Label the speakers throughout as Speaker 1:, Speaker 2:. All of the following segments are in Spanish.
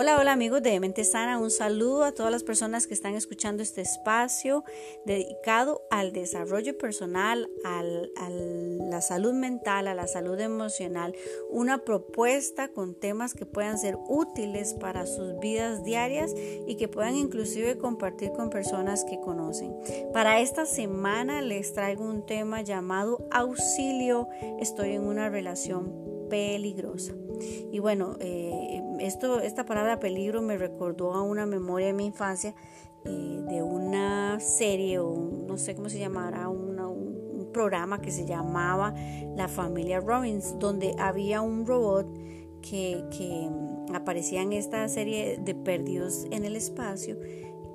Speaker 1: Hola, hola amigos de Mente Sana, un saludo a todas las personas que están escuchando este espacio dedicado al desarrollo personal, a la salud mental, a la salud emocional, una propuesta con temas que puedan ser útiles para sus vidas diarias y que puedan inclusive compartir con personas que conocen. Para esta semana les traigo un tema llamado auxilio, estoy en una relación peligrosa. Y bueno, eh, esto, esta palabra peligro me recordó a una memoria de mi infancia eh, de una serie o no sé cómo se llamará, un, programa que se llamaba La familia Robbins, donde había un robot que, que aparecía en esta serie de perdidos en el espacio.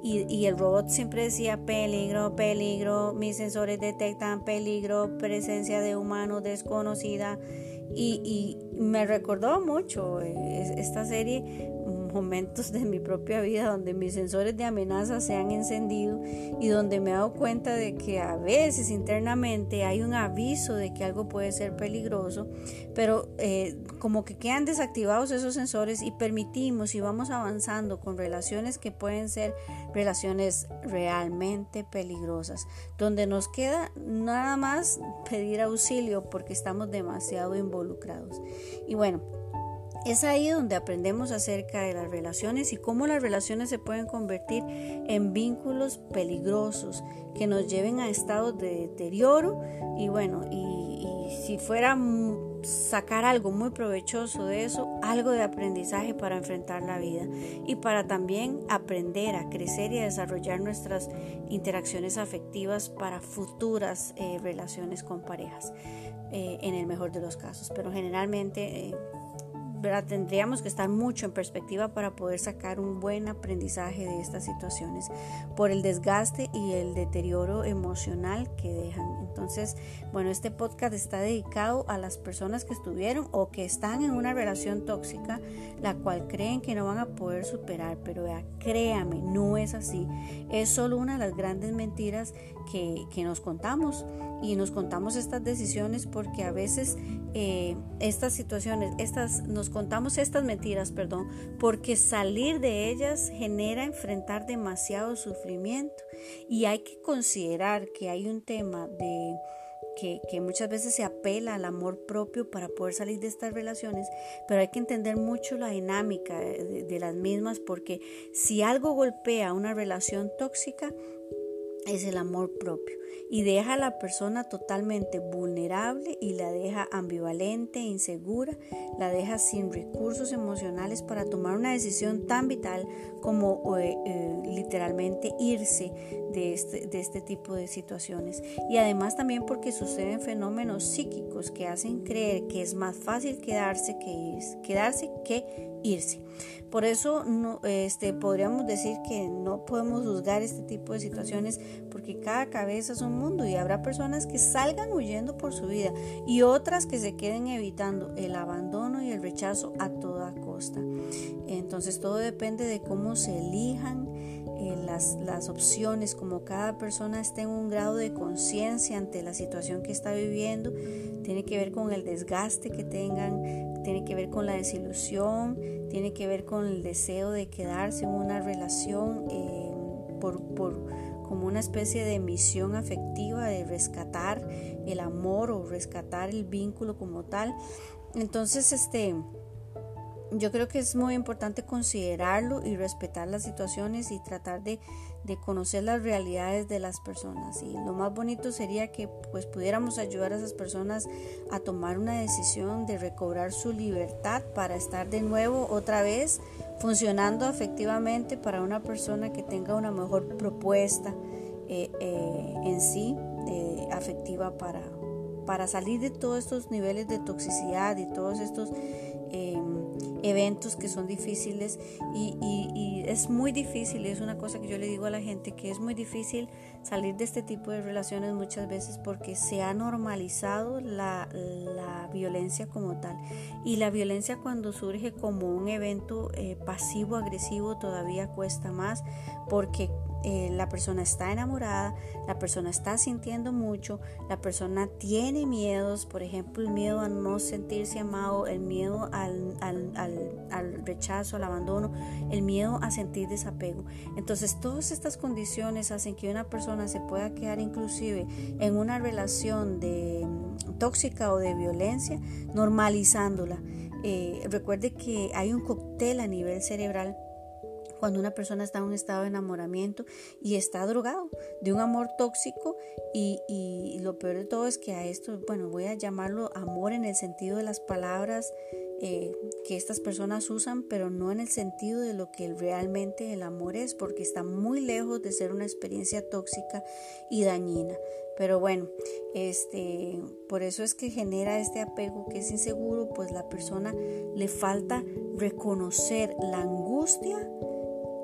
Speaker 1: Y, y, el robot siempre decía peligro, peligro, mis sensores detectan peligro, presencia de humano desconocida. Y, me recordó mucho eh, esta serie momentos de mi propia vida donde mis sensores de amenaza se han encendido y donde me he dado cuenta de que a veces internamente hay un aviso de que algo puede ser peligroso, pero eh, como que quedan desactivados esos sensores y permitimos y vamos avanzando con relaciones que pueden ser relaciones realmente peligrosas, donde nos queda nada más pedir auxilio porque estamos demasiado involucrados. Y bueno, es ahí donde aprendemos acerca de las relaciones y cómo las relaciones se pueden convertir en vínculos peligrosos que nos lleven a estados de deterioro y bueno, y, si fuera sacar algo muy provechoso de eso, algo de aprendizaje para enfrentar la vida y para también aprender a crecer y a desarrollar nuestras interacciones afectivas para futuras eh, relaciones con parejas, eh, en el mejor de los casos. Pero generalmente... Eh, tendríamos que estar mucho en perspectiva para poder sacar un buen aprendizaje de estas situaciones por el desgaste y el deterioro emocional que dejan. Entonces, bueno, este podcast está dedicado a las personas que estuvieron o que están en una relación tóxica, la cual creen que no van a poder superar, pero créame, no es así. Es solo una de las grandes mentiras que, que nos contamos y nos contamos estas decisiones porque a veces eh, estas situaciones, estas, nos contamos estas mentiras, perdón, porque salir de ellas genera enfrentar demasiado sufrimiento y hay que considerar que hay un tema de que, muchas veces se apela al amor propio para poder salir de estas relaciones, pero hay que entender mucho la dinámica de, de las mismas porque si algo golpea una relación tóxica, es el amor propio y deja a la persona totalmente vulnerable y la deja ambivalente, insegura, la deja sin recursos emocionales para tomar una decisión tan vital como eh, eh, literalmente irse de este, de este tipo de situaciones. Y además también porque suceden fenómenos psíquicos que hacen creer que es más fácil quedarse que irse, quedarse que irse. Por eso no, este, podríamos decir que no podemos juzgar este tipo de situaciones porque cada cabeza es un mundo y habrá personas que salgan huyendo por su vida y otras que se queden evitando el abandono y el rechazo a toda costa. Entonces todo depende de cómo se elijan eh, las, las opciones, como cada persona esté en un grado de conciencia ante la situación que está viviendo, tiene que ver con el desgaste que tengan, tiene que ver con la desilusión, tiene que ver con el deseo de quedarse en una relación eh, por, por, como una especie de misión afectiva de rescatar el amor o rescatar el vínculo como tal. Entonces, este yo creo que es muy importante considerarlo y respetar las situaciones y tratar de, conocer las realidades de las personas. Y lo más bonito sería que pues pudiéramos ayudar a esas personas a tomar una decisión de recobrar su libertad para estar de nuevo otra vez funcionando efectivamente para una persona que tenga una mejor propuesta eh, eh, en sí eh, afectiva para, para salir de todos estos niveles de toxicidad y todos estos eventos que son difíciles y, es muy difícil, es una cosa que yo le digo a la gente, que es muy difícil salir de este tipo de relaciones muchas veces porque se ha normalizado la, violencia como tal. Y la violencia cuando surge como un evento eh, pasivo agresivo todavía cuesta más porque eh, la persona está enamorada, la persona está sintiendo mucho, la persona tiene miedos, por ejemplo, el miedo a no sentirse amado, el miedo al, al rechazo, al abandono, el miedo a sentir desapego. Entonces, todas estas condiciones hacen que una persona se pueda quedar inclusive en una relación de mm, tóxica o de violencia, normalizándola. Eh, recuerde que hay un cóctel a nivel cerebral cuando una persona está en un estado de enamoramiento y está drogado de un amor tóxico y, y, lo peor de todo es que a esto, bueno, voy a llamarlo amor en el sentido de las palabras eh, que estas personas usan, pero no en el sentido de lo que realmente el amor es, porque está muy lejos de ser una experiencia tóxica y dañina. Pero bueno, este, por eso es que genera este apego que es inseguro, pues la persona le falta reconocer la angustia,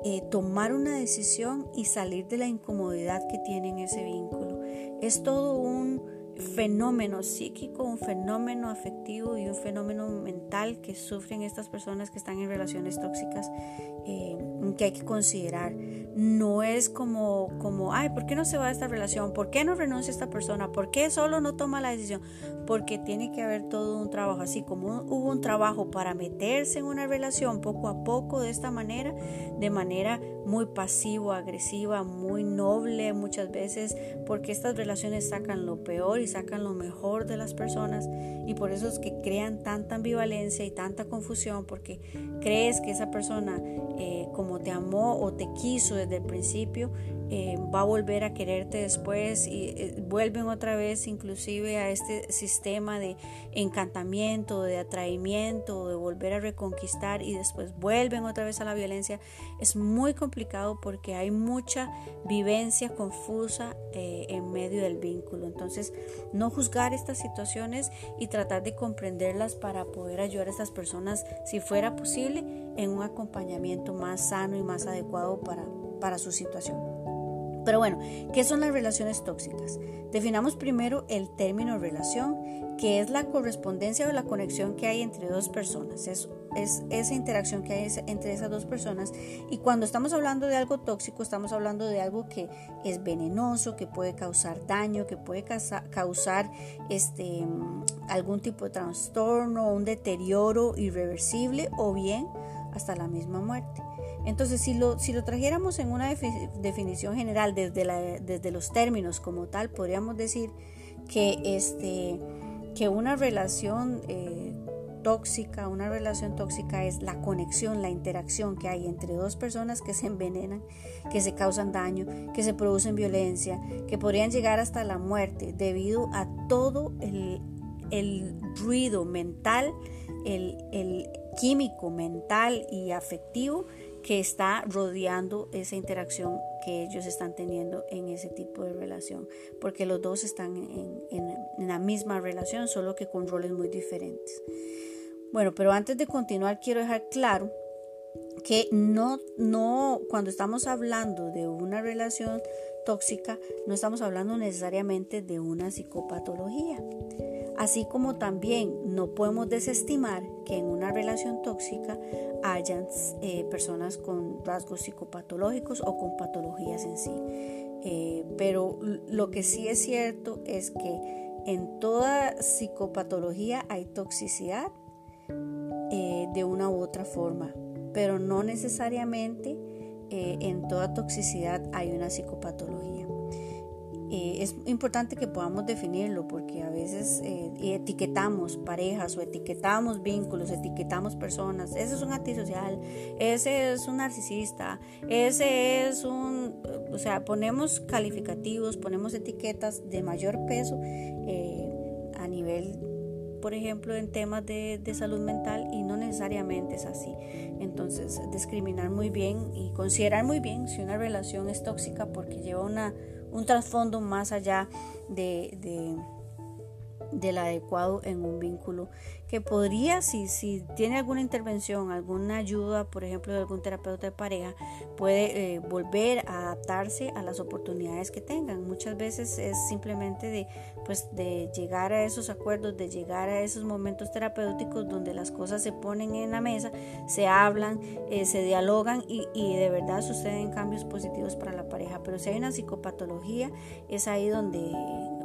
Speaker 1: eh, tomar una decisión y salir de la incomodidad que tiene en ese vínculo. Es todo un fenómeno psíquico, un fenómeno afectivo y un fenómeno mental que sufren estas personas que están en relaciones tóxicas eh, que hay que considerar. No es como, como, ay, ¿por qué no se va a esta relación? ¿Por qué no renuncia esta persona? ¿Por qué solo no toma la decisión? Porque tiene que haber todo un trabajo, así como hubo un trabajo para meterse en una relación poco a poco de esta manera, de manera muy pasivo, agresiva, muy noble muchas veces, porque estas relaciones sacan lo peor y sacan lo mejor de las personas y por eso es que crean tanta ambivalencia y tanta confusión, porque crees que esa persona eh, como te amó o te quiso desde el principio, eh, va a volver a quererte después y eh, vuelven otra vez inclusive a este sistema de encantamiento, de atraimiento, de volver a reconquistar y después vuelven otra vez a la violencia. Es muy complicado porque hay mucha vivencia confusa eh, en medio del vínculo. Entonces, no juzgar estas situaciones y tratar de comprenderlas para poder ayudar a estas personas, si fuera posible, en un acompañamiento más sano y más adecuado para, para su situación. Pero bueno, ¿qué son las relaciones tóxicas? Definamos primero el término relación, que es la correspondencia o la conexión que hay entre dos personas. Es, es esa interacción que hay entre esas dos personas. Y cuando estamos hablando de algo tóxico, estamos hablando de algo que es venenoso, que puede causar daño, que puede causar este, algún tipo de trastorno, un deterioro irreversible o bien hasta la misma muerte. Entonces, si lo, si lo trajéramos en una definición general desde, desde los términos como tal, podríamos decir que, este, que una relación eh, tóxica, una relación tóxica es la conexión, la interacción que hay entre dos personas que se envenenan, que se causan daño, que se producen violencia, que podrían llegar hasta la muerte debido a todo el, el ruido mental, el, el químico mental y afectivo que está rodeando esa interacción que ellos están teniendo en ese tipo de relación, porque los dos están en, la misma relación, solo que con roles muy diferentes. Bueno, pero antes de continuar quiero dejar claro que no, no, cuando estamos hablando de una relación tóxica, no estamos hablando necesariamente de una psicopatología. Así como también no podemos desestimar que en una relación tóxica hayan eh, personas con rasgos psicopatológicos o con patologías en sí. Eh, pero lo que sí es cierto es que en toda psicopatología hay toxicidad eh, de una u otra forma, pero no necesariamente en toda toxicidad hay una psicopatología. Eh, es importante que podamos definirlo porque a veces eh, etiquetamos parejas o etiquetamos vínculos, etiquetamos personas. Ese es un antisocial, ese es un narcisista, ese es un... O sea, ponemos calificativos, ponemos etiquetas de mayor peso eh, a nivel por ejemplo, en temas de, de, salud mental y no necesariamente es así. Entonces, discriminar muy bien y considerar muy bien si una relación es tóxica porque lleva una, un trasfondo más allá de, del adecuado en un vínculo que podría, si, si tiene alguna intervención, alguna ayuda, por ejemplo, de algún terapeuta de pareja, puede eh, volver a adaptarse a las oportunidades que tengan. Muchas veces es simplemente de, pues, de llegar a esos acuerdos, de llegar a esos momentos terapéuticos donde las cosas se ponen en la mesa, se hablan, eh, se dialogan y, y de verdad suceden cambios positivos para la pareja. Pero si hay una psicopatología, es ahí donde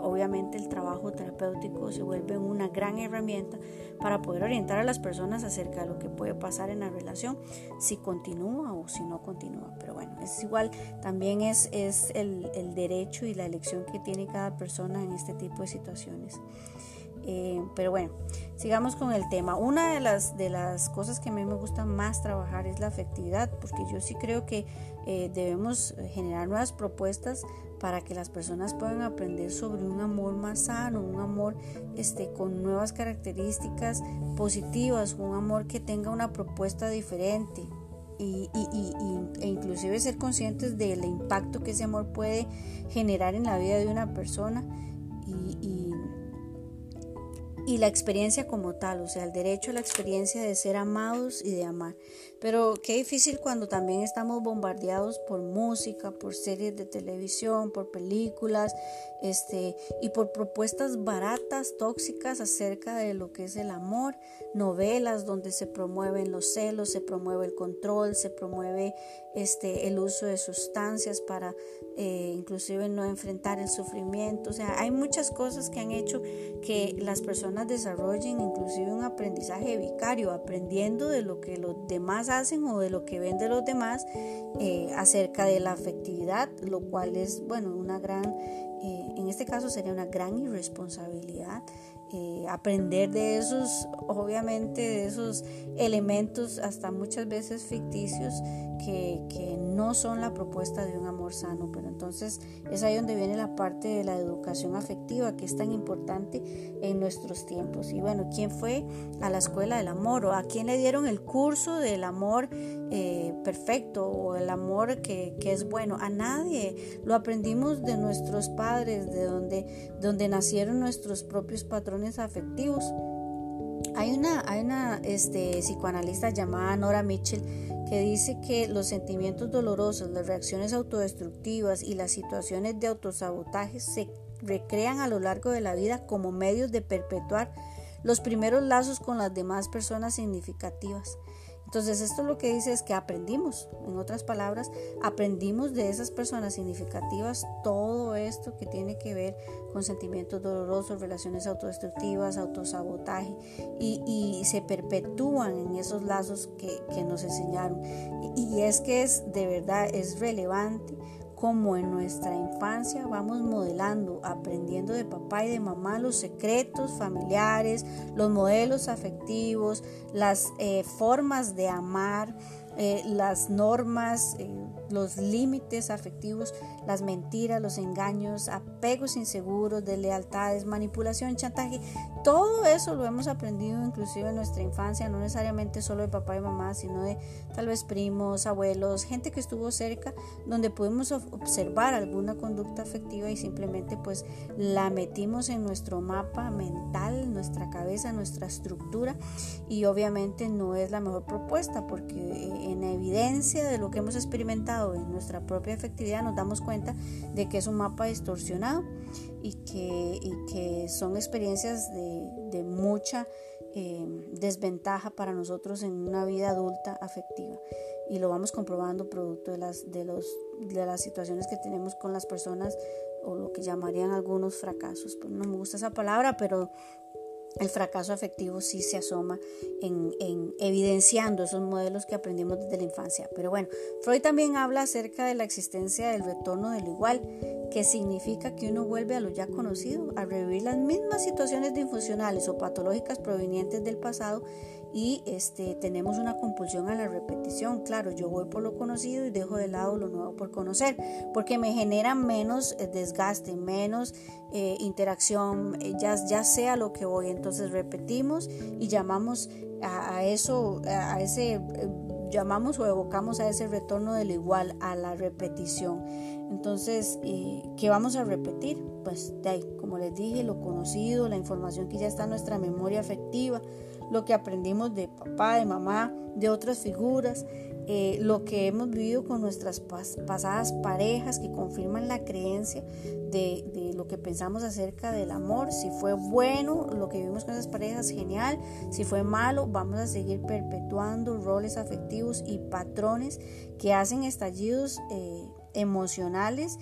Speaker 1: obviamente el trabajo terapéutico se vuelve una gran herramienta para poder orientar a las personas acerca de lo que puede pasar en la relación, si continúa o si no continúa. Pero bueno, es igual, también es, es el, el derecho y la elección que tiene cada persona en este tipo de situaciones. Eh, pero bueno, sigamos con el tema. Una de las, de las cosas que a mí me gusta más trabajar es la afectividad, porque yo sí creo que eh, debemos generar nuevas propuestas para que las personas puedan aprender sobre un amor más sano, un amor este, con nuevas características positivas, un amor que tenga una propuesta diferente. Y, e inclusive ser conscientes del impacto que ese amor puede generar en la vida de una persona y, y la experiencia como tal, o sea, el derecho a la experiencia de ser amados y de amar. Pero qué difícil cuando también estamos bombardeados por música, por series de televisión, por películas, este, y por propuestas baratas, tóxicas acerca de lo que es el amor, novelas donde se promueven los celos, se promueve el control, se promueve este, el uso de sustancias para eh, inclusive no enfrentar el sufrimiento. O sea, hay muchas cosas que han hecho que las personas desarrollen inclusive un aprendizaje vicario, aprendiendo de lo que los demás hacen o de lo que ven de los demás eh, acerca de la afectividad, lo cual es, bueno, una gran, eh, en este caso sería una gran irresponsabilidad eh, aprender de esos, obviamente, de esos elementos hasta muchas veces ficticios que, que, no son la propuesta de un amor sano. Pero entonces es ahí donde viene la parte de la educación afectiva que es tan importante en nuestros tiempos. Y bueno, ¿quién fue a la escuela del amor o a quién le dieron el curso del amor eh, perfecto o el amor que, que, es bueno? A nadie. Lo aprendimos de nuestros padres, de donde, donde nacieron nuestros propios patrones afectivos. Hay una, hay una este, psicoanalista llamada Nora Mitchell que dice que los sentimientos dolorosos, las reacciones autodestructivas y las situaciones de autosabotaje se recrean a lo largo de la vida como medios de perpetuar los primeros lazos con las demás personas significativas. Entonces esto lo que dice es que aprendimos, en otras palabras, aprendimos de esas personas significativas todo esto que tiene que ver con sentimientos dolorosos, relaciones autodestructivas, autosabotaje y, se perpetúan en esos lazos que, que nos enseñaron. Y, y es que es de verdad, es relevante como en nuestra infancia vamos modelando, aprendiendo de papá y de mamá los secretos familiares, los modelos afectivos, las eh, formas de amar, eh, las normas, eh, los límites afectivos, las mentiras, los engaños, apegos inseguros, deslealtades, manipulación, chantaje, todo eso lo hemos aprendido inclusive en nuestra infancia, no necesariamente solo de papá y mamá, sino de tal vez primos, abuelos, gente que estuvo cerca, donde pudimos observar alguna conducta afectiva y simplemente pues la metimos en nuestro mapa mental, nuestra cabeza, nuestra estructura. Y obviamente no es la mejor propuesta porque en evidencia de lo que hemos experimentado en nuestra propia efectividad nos damos cuenta de que es un mapa distorsionado y que, que son experiencias de, mucha eh, desventaja para nosotros en una vida adulta afectiva y lo vamos comprobando producto de las, de, los, de las situaciones que tenemos con las personas o lo que llamarían algunos fracasos. Pues no me gusta esa palabra, pero el fracaso afectivo sí se asoma en, evidenciando esos modelos que aprendimos desde la infancia. Pero bueno, Freud también habla acerca de la existencia del retorno del igual, que significa que uno vuelve a lo ya conocido, a revivir las mismas situaciones disfuncionales o patológicas provenientes del pasado y este, tenemos una compulsión a la repetición. Claro, yo voy por lo conocido y dejo de lado lo nuevo por conocer, porque me genera menos eh, desgaste, menos eh, interacción, eh, ya, ya sea lo que voy. Entonces repetimos y llamamos a, eso, a ese llamamos o evocamos a ese retorno del igual, a la repetición. Entonces, ¿qué vamos a repetir? Pues de ahí, como les dije, lo conocido, la información que ya está en nuestra memoria afectiva, lo que aprendimos de papá, de mamá, de otras figuras, eh, lo que hemos vivido con nuestras pasadas parejas que confirman la creencia de, lo que pensamos acerca del amor. Si fue bueno lo que vivimos con esas parejas, genial. Si fue malo, vamos a seguir perpetuando roles afectivos y patrones que hacen estallidos eh, emocionales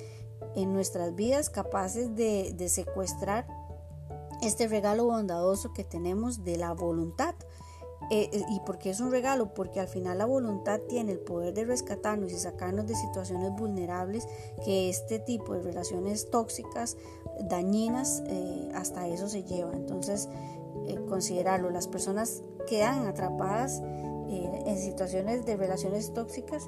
Speaker 1: en nuestras vidas capaces de secuestrar este regalo bondadoso que tenemos de la voluntad. Eh, eh, ¿Y por qué es un regalo? Porque al final la voluntad tiene el poder de rescatarnos y sacarnos de situaciones vulnerables que este tipo de relaciones tóxicas, dañinas, eh, hasta eso se lleva. Entonces, considerarlo, las personas quedan atrapadas en situaciones de relaciones tóxicas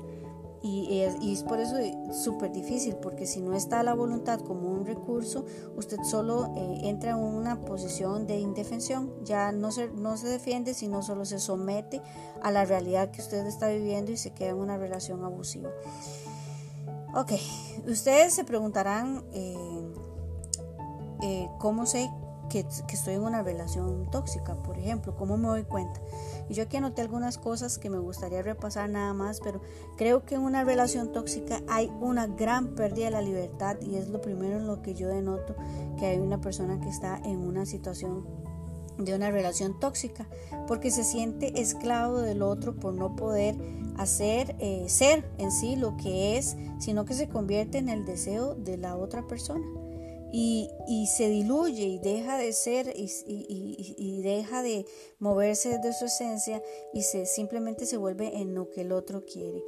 Speaker 1: y es, por eso súper difícil, porque si no está la voluntad como un recurso, usted solo eh, entra en una posición de indefensión, ya no se, no se defiende, sino solo se somete a la realidad que usted está viviendo y se queda en una relación abusiva. Ok, ustedes se preguntarán eh, eh, cómo sé que, estoy en una relación tóxica, por ejemplo, cómo me doy cuenta. Y yo aquí anoté algunas cosas que me gustaría repasar nada más, pero creo que en una relación tóxica hay una gran pérdida de la libertad y es lo primero en lo que yo denoto que hay una persona que está en una situación de una relación tóxica, porque se siente esclavo del otro por no poder hacer eh, ser en sí lo que es, sino que se convierte en el deseo de la otra persona y, se diluye y deja de ser y, deja de moverse de su esencia y se simplemente se vuelve en lo que el otro quiere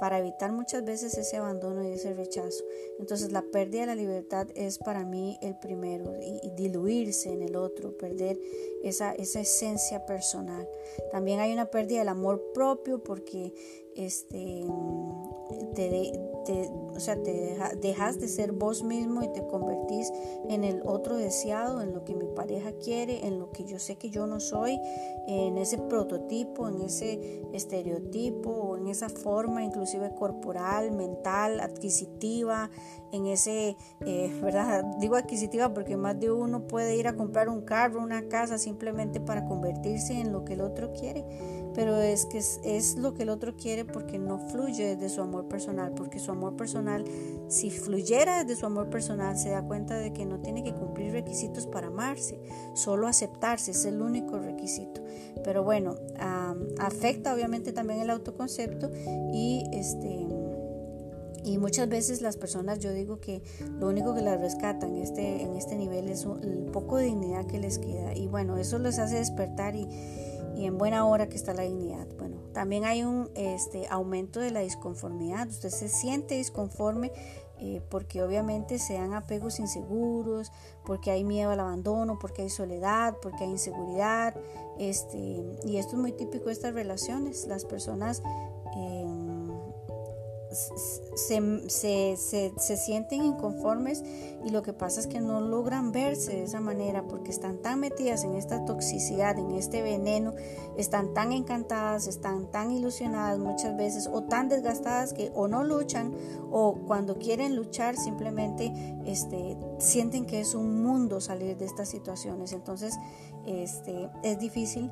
Speaker 1: para evitar muchas veces ese abandono y ese rechazo. Entonces la pérdida de la libertad es para mí el primero y, diluirse en el otro, perder esa, esa esencia personal. También hay una pérdida del amor propio porque este, te, o sea, te dejas de ser vos mismo y te convertís en el otro deseado, en lo que mi pareja quiere, en lo que yo sé que yo no soy, en ese prototipo, en ese estereotipo en esa forma inclusive corporal, mental, adquisitiva, en ese, eh, ¿verdad? Digo adquisitiva porque más de uno puede ir a comprar un carro, una casa simplemente para convertirse en lo que el otro quiere pero es que es, lo que el otro quiere porque no fluye desde su amor personal, porque su amor personal, si fluyera desde su amor personal, se da cuenta de que no tiene que cumplir requisitos para amarse, solo aceptarse es el único requisito. Pero bueno, afecta obviamente también el autoconcepto y este y muchas veces las personas, yo digo que lo único que las rescatan este, en este nivel es el poco de dignidad que les queda. Y bueno, eso les hace despertar y, y en buena hora que está la dignidad. Bueno, también hay un este, aumento de la disconformidad. Usted se siente disconforme eh, porque obviamente se dan apegos inseguros, porque hay miedo al abandono, porque hay soledad, porque hay inseguridad. Este, y esto es muy típico de estas relaciones. Las personas eh, se, se, sienten inconformes y lo que pasa es que no logran verse de esa manera porque están tan metidas en esta toxicidad, en este veneno, están tan encantadas, están tan ilusionadas muchas veces o tan desgastadas que o no luchan o cuando quieren luchar simplemente este, sienten que es un mundo salir de estas situaciones. Entonces este, es difícil.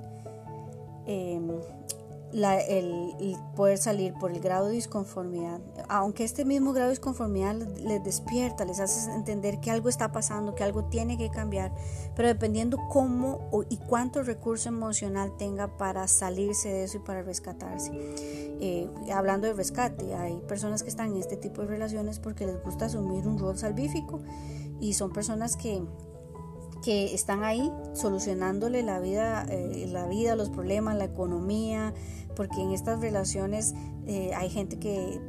Speaker 1: Em, el, poder salir por el grado de disconformidad, aunque este mismo grado de disconformidad les despierta, les hace entender que algo está pasando, que algo tiene que cambiar, pero dependiendo cómo y cuánto recurso emocional tenga para salirse de eso y para rescatarse. Eh, hablando de rescate, hay personas que están en este tipo de relaciones porque les gusta asumir un rol salvífico y son personas que que están ahí solucionándole la vida, eh, la vida, los problemas, la economía, porque en estas relaciones eh, hay gente que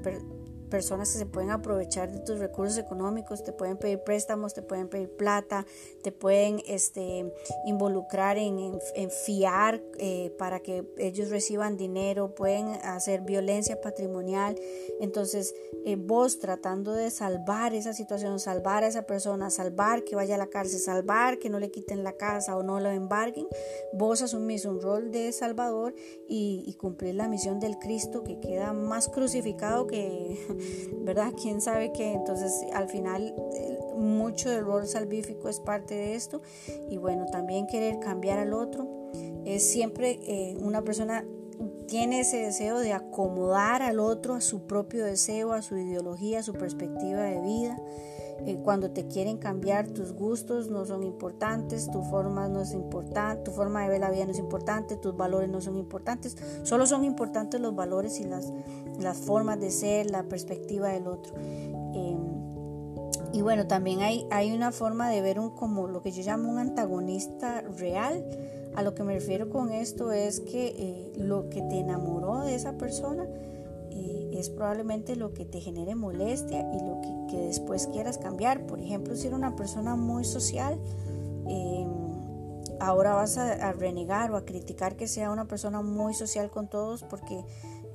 Speaker 1: personas que se pueden aprovechar de tus recursos económicos, te pueden pedir préstamos, te pueden pedir plata, te pueden este, involucrar en, fiar eh, para que ellos reciban dinero, pueden hacer violencia patrimonial. Entonces, eh, vos tratando de salvar esa situación, salvar a esa persona, salvar que vaya a la cárcel, salvar que no le quiten la casa o no lo embarguen, vos asumís un rol de salvador y, y cumplir la misión del Cristo que queda más crucificado que, ¿verdad? ¿Quién sabe qué? Entonces, al final, mucho del rol salvífico es parte de esto y bueno, también querer cambiar al otro es siempre eh, una persona tiene ese deseo de acomodar al otro a su propio deseo, a su ideología, a su perspectiva de vida. Eh, cuando te quieren cambiar tus gustos no son importantes, tu forma no es importante, tu forma de ver la vida no es importante, tus valores no son importantes, solo son importantes los valores y las, las formas de ser, la perspectiva del otro. Em, y bueno, también hay, hay una forma de ver un como lo que yo llamo un antagonista real a lo que me refiero con esto es que eh, lo que te enamoró de esa persona es probablemente lo que te genere molestia y lo que, después quieras cambiar. Por ejemplo, si eres una persona muy social, em, ahora vas a, renegar o a criticar que sea una persona muy social con todos porque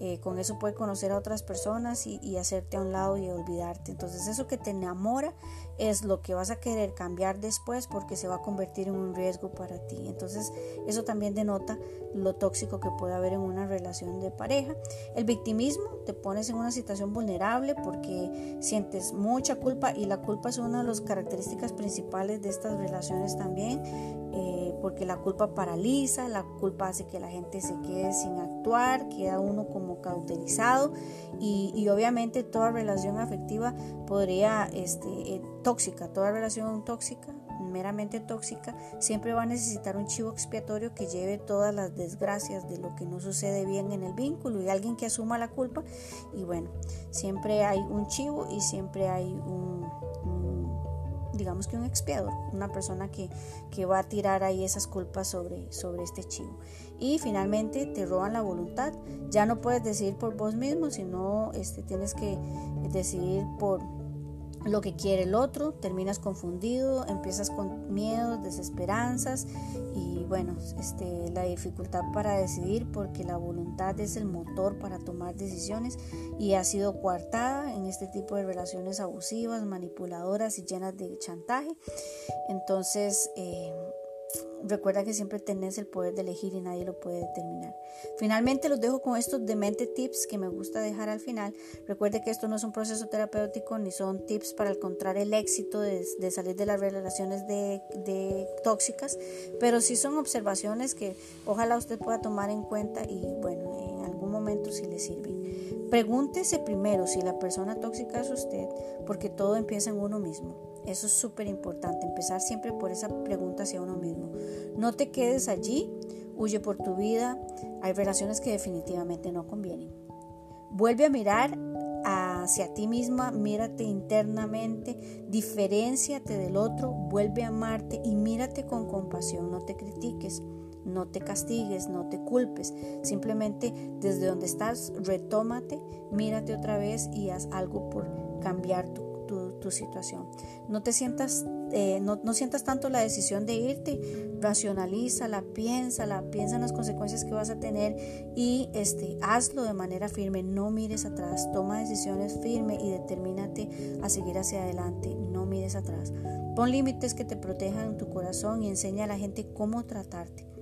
Speaker 1: eh, con eso puede conocer a otras personas y, hacerte a un lado y olvidarte. Entonces eso que te enamora es lo que vas a querer cambiar después porque se va a convertir en un riesgo para ti. Entonces eso también denota lo tóxico que puede haber en una relación de pareja. El victimismo, te pones en una situación vulnerable porque sientes mucha culpa y la culpa es una de las características principales de estas relaciones también. Eh, porque la culpa paraliza, la culpa hace que la gente se quede sin actuar, queda uno como cauterizado y, obviamente toda relación afectiva podría este, eh, tóxica, toda relación tóxica, meramente tóxica, siempre va a necesitar un chivo expiatorio que lleve todas las desgracias de lo que no sucede bien en el vínculo y alguien que asuma la culpa. Y bueno, siempre hay un chivo y siempre hay un, digamos que un expiador, una persona que, que, va a tirar ahí esas culpas sobre, sobre este chivo. Y finalmente te roban la voluntad. Ya no puedes decidir por vos mismo, sino este, tienes que decidir por lo que quiere el otro, terminas confundido, empiezas con miedos, desesperanzas y bueno, este, la dificultad para decidir porque la voluntad es el motor para tomar decisiones y ha sido coartada en este tipo de relaciones abusivas, manipuladoras y llenas de chantaje. Entonces, eh, Recuerda que siempre tenés el poder de elegir y nadie lo puede determinar. Finalmente los dejo con estos demente tips que me gusta dejar al final. Recuerde que esto no es un proceso terapéutico ni son tips para encontrar el éxito de, salir de las relaciones de, tóxicas, pero sí son observaciones que ojalá usted pueda tomar en cuenta y bueno, en algún momento si le sirven. Pregúntese primero si la persona tóxica es usted, porque todo empieza en uno mismo. Eso es súper importante, empezar siempre por esa pregunta hacia uno mismo. No te quedes allí, huye por tu vida, hay relaciones que definitivamente no convienen. Vuelve a mirar hacia ti misma, mírate internamente, diferenciate del otro, vuelve a amarte y mírate con compasión, no te critiques. No te castigues, no te culpes, simplemente desde donde estás, retómate, mírate otra vez y haz algo por cambiar tu tu, situación. No te sientas, eh, no, no, sientas tanto la decisión de irte, racionalízala, piénsala, piensa en las consecuencias que vas a tener y este, hazlo de manera firme, no mires atrás, toma decisiones firmes y determínate a seguir hacia adelante, no mires atrás. Pon límites que te protejan tu corazón y enseña a la gente cómo tratarte.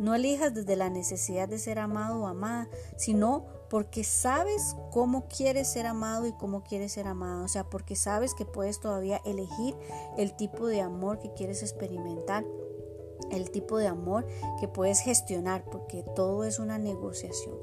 Speaker 1: No elijas desde la necesidad de ser amado o amada, sino porque sabes cómo quieres ser amado y cómo quieres ser amada. O sea, porque sabes que puedes todavía elegir el tipo de amor que quieres experimentar, el tipo de amor que puedes gestionar, porque todo es una negociación.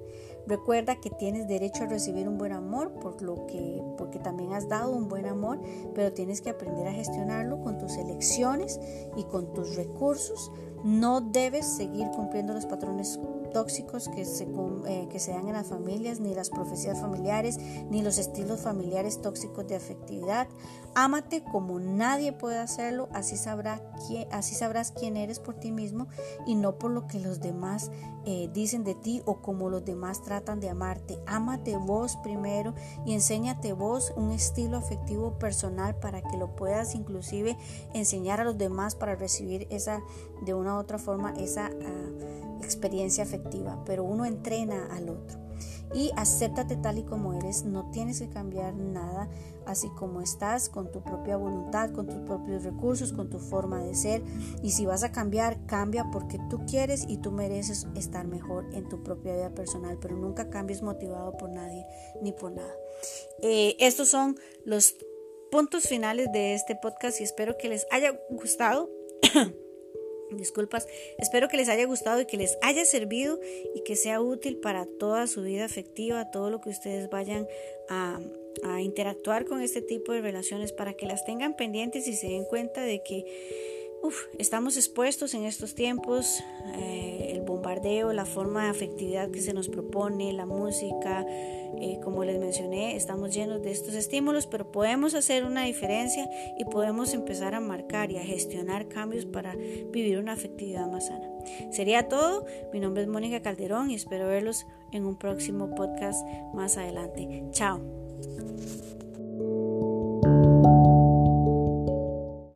Speaker 1: Recuerda que tienes derecho a recibir un buen amor por lo que porque también has dado un buen amor, pero tienes que aprender a gestionarlo con tus elecciones y con tus recursos. No debes seguir cumpliendo los patrones tóxicos que se, eh, que se dan en las familias, ni las profecías familiares, ni los estilos familiares tóxicos de afectividad. Ámate como nadie puede hacerlo, así, sabrá quién, así sabrás quién eres por ti mismo y no por lo que los demás eh, dicen de ti o como los demás tratan de amarte. Ámate vos primero y enséñate vos un estilo afectivo personal para que lo puedas inclusive enseñar a los demás para recibir esa de una u otra forma esa ah, experiencia afectiva. Pero uno entrena al otro y acéptate tal y como eres, no tienes que cambiar nada, así como estás, con tu propia voluntad, con tus propios recursos, con tu forma de ser. Y si vas a cambiar, cambia porque tú quieres y tú mereces estar mejor en tu propia vida personal, pero nunca cambies motivado por nadie ni por nada. Eh, estos son los puntos finales de este podcast y espero que les haya gustado. Disculpas, espero que les haya gustado y que les haya servido y que sea útil para toda su vida afectiva, todo lo que ustedes vayan a, interactuar con este tipo de relaciones para que las tengan pendientes y se den cuenta de que estamos expuestos en estos tiempos, eh, el bombardeo, la forma de afectividad que se nos propone, la música, eh, como les mencioné, estamos llenos de estos estímulos, pero podemos hacer una diferencia y podemos empezar a marcar y a gestionar cambios para vivir una afectividad más sana. Sería todo, mi nombre es Mónica Calderón y espero verlos en un próximo podcast más adelante. Chao.